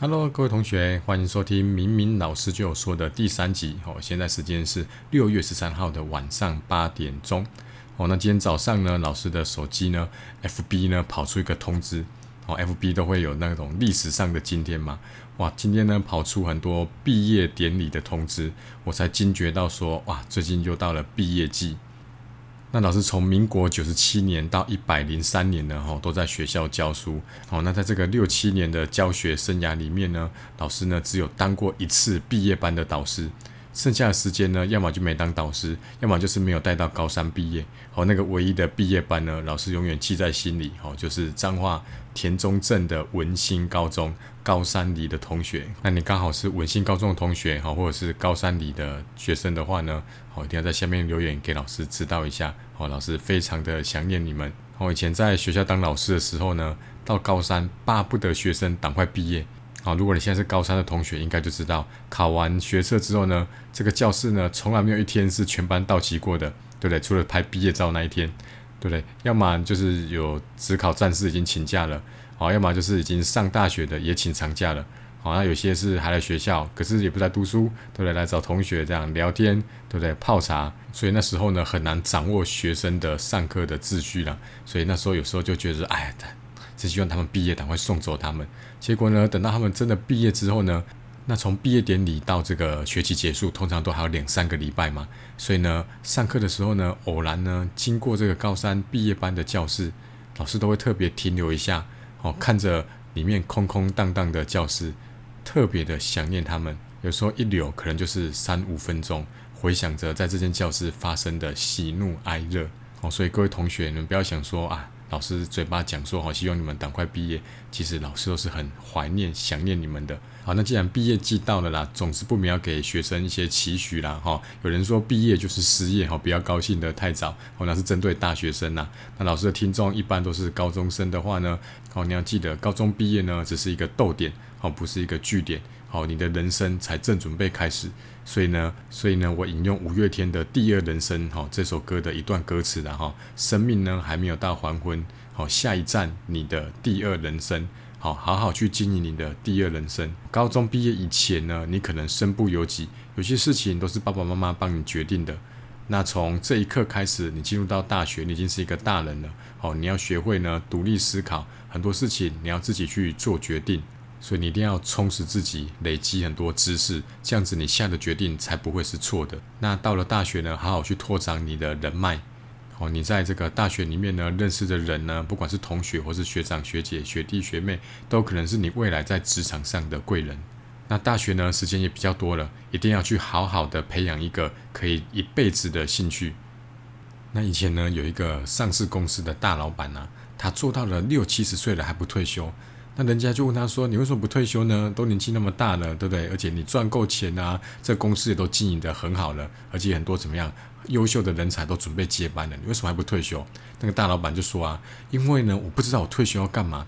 Hello，各位同学，欢迎收听明明老师就有说的第三集。哦，现在时间是六月十三号的晚上八点钟。哦，那今天早上呢，老师的手机呢，FB 呢跑出一个通知。哦，FB 都会有那种历史上的今天嘛。哇，今天呢跑出很多毕业典礼的通知，我才惊觉到说，哇，最近又到了毕业季。那老师从民国九十七年到一百零三年呢，哈，都在学校教书。哦，那在这个六七年的教学生涯里面呢，老师呢只有当过一次毕业班的导师，剩下的时间呢，要么就没当导师，要么就是没有带到高三毕业。哦，那个唯一的毕业班呢，老师永远记在心里。哦，就是彰化田中镇的文心高中高三里的同学。那你刚好是文心高中的同学，哈，或者是高三里的学生的话呢？好一定要在下面留言给老师知道一下哦，老师非常的想念你们。我以前在学校当老师的时候呢，到高三巴不得学生赶快毕业。好，如果你现在是高三的同学，应该就知道考完学测之后呢，这个教室呢从来没有一天是全班到齐过的，对不对？除了拍毕业照那一天，对不对？要么就是有只考战士已经请假了，好，要么就是已经上大学的也请长假了。好，那有些是还来学校，可是也不在读书，对不对？来找同学这样聊天，对不对？泡茶，所以那时候呢很难掌握学生的上课的秩序了。所以那时候有时候就觉得，哎，只希望他们毕业赶快送走他们。结果呢，等到他们真的毕业之后呢，那从毕业典礼到这个学期结束，通常都还有两三个礼拜嘛。所以呢，上课的时候呢，偶然呢经过这个高三毕业班的教室，老师都会特别停留一下，哦，看着里面空空荡荡的教室。特别的想念他们，有时候一留可能就是三五分钟，回想着在这间教室发生的喜怒哀乐哦。所以各位同学，你们不要想说啊，老师嘴巴讲说好，希望你们赶快毕业，其实老师都是很怀念、想念你们的。好，那既然毕业季到了啦，总是不免要给学生一些期许啦。哈，有人说毕业就是失业，哈，不要高兴的太早。哦，那是针对大学生呐。那老师的听众一般都是高中生的话呢，哦，你要记得，高中毕业呢只是一个逗点。哦，不是一个句点，好，你的人生才正准备开始，所以呢，所以呢，我引用五月天的《第二人生》哈这首歌的一段歌词然后，生命呢还没有到黄昏，好，下一站你的第二人生，好，好好去经营你的第二人生。高中毕业以前呢，你可能身不由己，有些事情都是爸爸妈妈帮你决定的。那从这一刻开始，你进入到大学，你已经是一个大人了，好，你要学会呢独立思考，很多事情你要自己去做决定。所以你一定要充实自己，累积很多知识，这样子你下的决定才不会是错的。那到了大学呢，好好去拓展你的人脉。哦，你在这个大学里面呢，认识的人呢，不管是同学或是学长学姐、学弟学妹，都可能是你未来在职场上的贵人。那大学呢，时间也比较多了，一定要去好好的培养一个可以一辈子的兴趣。那以前呢，有一个上市公司的大老板呢，他做到了六七十岁了还不退休。那人家就问他说：“你为什么不退休呢？都年纪那么大了，对不对？而且你赚够钱啊，这公司也都经营得很好了，而且很多怎么样优秀的人才都准备接班了，你为什么还不退休？”那个大老板就说：“啊，因为呢，我不知道我退休要干嘛。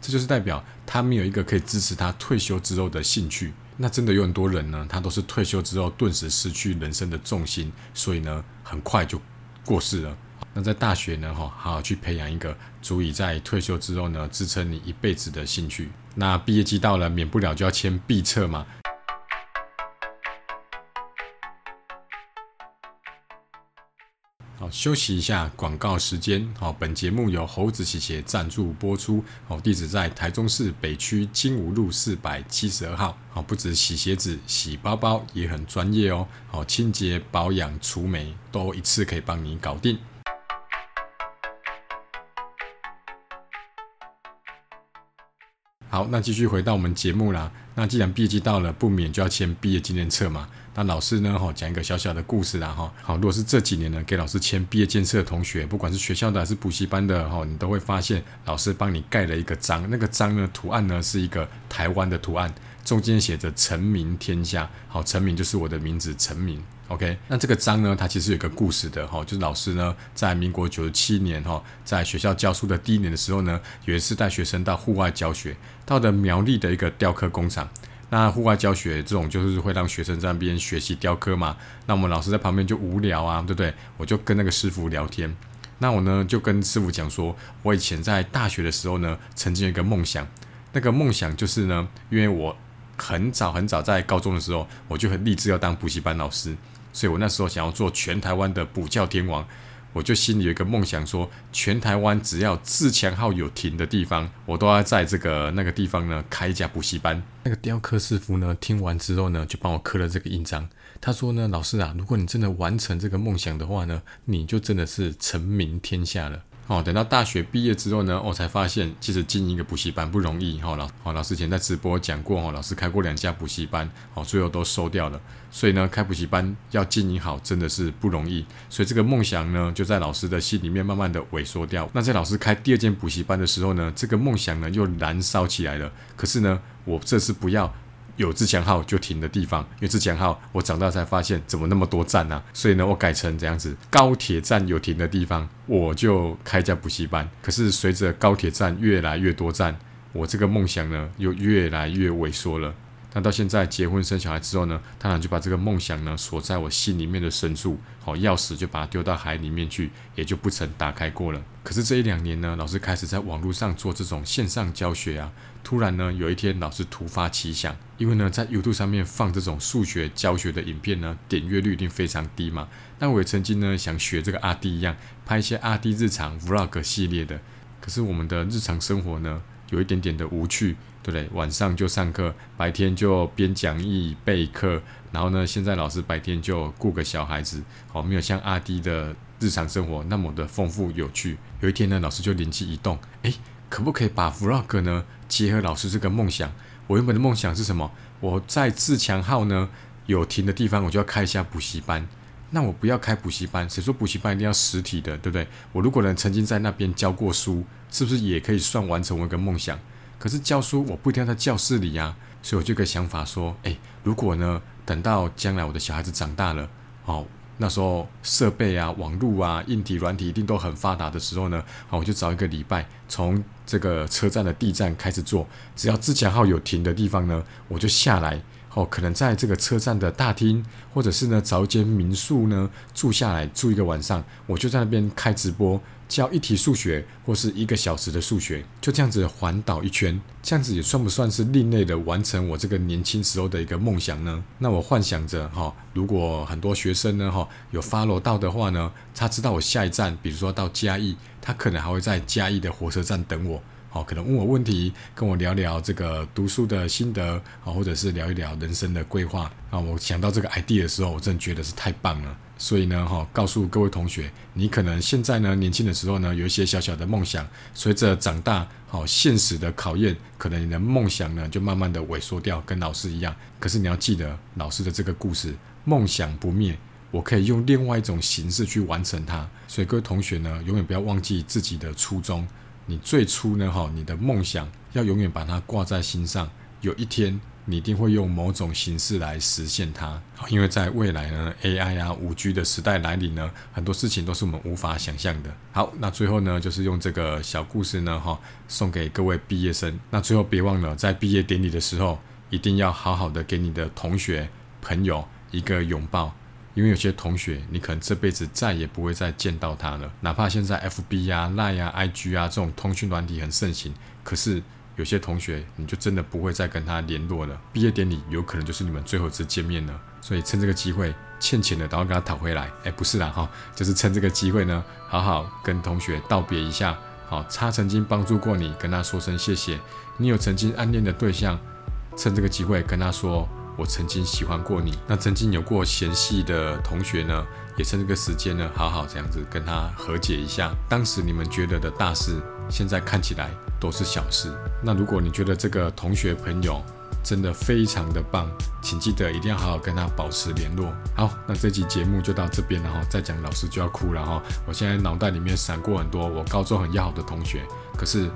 这就是代表他没有一个可以支持他退休之后的兴趣。那真的有很多人呢，他都是退休之后顿时失去人生的重心，所以呢，很快就过世了。”那在大学呢，哈，好好去培养一个足以在退休之后呢支撑你一辈子的兴趣。那毕业季到了，免不了就要签毕册嘛。好，休息一下，广告时间。好，本节目由猴子洗鞋赞助播出。好，地址在台中市北区金武路四百七十二号。好，不止洗鞋子、洗包包也很专业哦。好，清洁、保养、除霉都一次可以帮你搞定。好，那继续回到我们节目啦。那既然毕业季到了，不免就要签毕业纪念册嘛。那老师呢，哈，讲一个小小的故事啦，哈。好，如果是这几年呢，给老师签毕业纪念册的同学，不管是学校的还是补习班的，哈，你都会发现老师帮你盖了一个章。那个章呢，图案呢是一个台湾的图案，中间写着“成名天下”。好，成名就是我的名字，成名。OK，那这个章呢，它其实有个故事的哈，就是老师呢，在民国九十七年哈，在学校教书的第一年的时候呢，有一次带学生到户外教学，到的苗栗的一个雕刻工厂。那户外教学这种就是会让学生在那边学习雕刻嘛，那我们老师在旁边就无聊啊，对不对？我就跟那个师傅聊天，那我呢就跟师傅讲说，我以前在大学的时候呢，曾经有一个梦想，那个梦想就是呢，因为我很早很早在高中的时候，我就很立志要当补习班老师，所以我那时候想要做全台湾的补教天王。我就心里有一个梦想，说全台湾只要自强号有停的地方，我都要在这个那个地方呢开一家补习班。那个雕刻师傅呢，听完之后呢，就帮我刻了这个印章。他说呢，老师啊，如果你真的完成这个梦想的话呢，你就真的是成名天下了。哦，等到大学毕业之后呢，我才发现其实经营一个补习班不容易。哈，老哦，老师前在直播讲过，哦，老师开过两家补习班，哦，最后都收掉了。所以呢，开补习班要经营好，真的是不容易。所以这个梦想呢，就在老师的心里面慢慢的萎缩掉。那在老师开第二间补习班的时候呢，这个梦想呢又燃烧起来了。可是呢，我这次不要。有自强号就停的地方，因为自强号我长大才发现怎么那么多站呢？所以呢，我改成这样子，高铁站有停的地方，我就开家补习班。可是随着高铁站越来越多站，我这个梦想呢又越来越萎缩了。那到现在结婚生小孩之后呢，当然就把这个梦想呢锁在我心里面的深处，好钥匙就把它丢到海里面去，也就不曾打开过了。可是这一两年呢，老师开始在网络上做这种线上教学啊。突然呢，有一天老师突发奇想，因为呢在 YouTube 上面放这种数学教学的影片呢，点阅率一定非常低嘛。那我也曾经呢想学这个阿弟一样，拍一些阿弟日常 Vlog 系列的。可是我们的日常生活呢，有一点点的无趣。对不对？晚上就上课，白天就编讲义备课，然后呢，现在老师白天就顾个小孩子，哦，没有像阿弟的日常生活那么的丰富有趣。有一天呢，老师就灵机一动，诶，可不可以把 vlog 呢结合老师这个梦想？我原本的梦想是什么？我在自强号呢有停的地方，我就要开一下补习班。那我不要开补习班，谁说补习班一定要实体的，对不对？我如果能曾经在那边教过书，是不是也可以算完成我一个梦想？可是教书我不一定要在教室里呀，所以我就个想法说，哎，如果呢，等到将来我的小孩子长大了，哦，那时候设备啊、网络啊、硬体、软体一定都很发达的时候呢，好，我就找一个礼拜，从这个车站的地站开始做，只要自强号有停的地方呢，我就下来，哦，可能在这个车站的大厅，或者是呢找一间民宿呢住下来住一个晚上，我就在那边开直播。教一题数学或是一个小时的数学，就这样子环岛一圈，这样子也算不算是另类的完成我这个年轻时候的一个梦想呢？那我幻想着哈，如果很多学生呢哈有 follow 到的话呢，他知道我下一站，比如说到嘉义，他可能还会在嘉义的火车站等我，好，可能问我问题，跟我聊聊这个读书的心得，啊，或者是聊一聊人生的规划。啊，我想到这个 idea 的时候，我真的觉得是太棒了。所以呢，哈，告诉各位同学，你可能现在呢年轻的时候呢有一些小小的梦想，随着长大，好现实的考验，可能你的梦想呢就慢慢的萎缩掉，跟老师一样。可是你要记得老师的这个故事，梦想不灭，我可以用另外一种形式去完成它。所以各位同学呢，永远不要忘记自己的初衷。你最初呢，哈，你的梦想要永远把它挂在心上，有一天。你一定会用某种形式来实现它，因为在未来呢，AI 啊、五 G 的时代来临呢，很多事情都是我们无法想象的。好，那最后呢，就是用这个小故事呢，哈，送给各位毕业生。那最后别忘了，在毕业典礼的时候，一定要好好的给你的同学、朋友一个拥抱，因为有些同学你可能这辈子再也不会再见到他了。哪怕现在 FB 啊、Line 啊、IG 啊这种通讯软体很盛行，可是。有些同学，你就真的不会再跟他联络了。毕业典礼有可能就是你们最后一次见面了，所以趁这个机会，欠钱的赶快跟他讨回来。哎，不是啦哈，就是趁这个机会呢，好好跟同学道别一下。好，他曾经帮助过你，跟他说声谢谢。你有曾经暗恋的对象，趁这个机会跟他说，我曾经喜欢过你。那曾经有过嫌隙的同学呢，也趁这个时间呢，好好这样子跟他和解一下。当时你们觉得的大事，现在看起来。都是小事。那如果你觉得这个同学朋友真的非常的棒，请记得一定要好好跟他保持联络。好，那这期节目就到这边了哈。再讲老师就要哭了哈。我现在脑袋里面闪过很多我高中很要好的同学，可是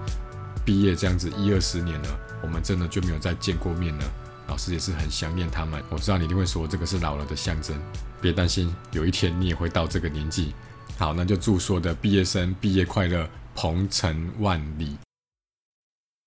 毕业这样子一二十年了，我们真的就没有再见过面了。老师也是很想念他们。我知道你一定会说这个是老了的象征，别担心，有一天你也会到这个年纪。好，那就祝所有的毕业生毕业快乐，鹏程万里。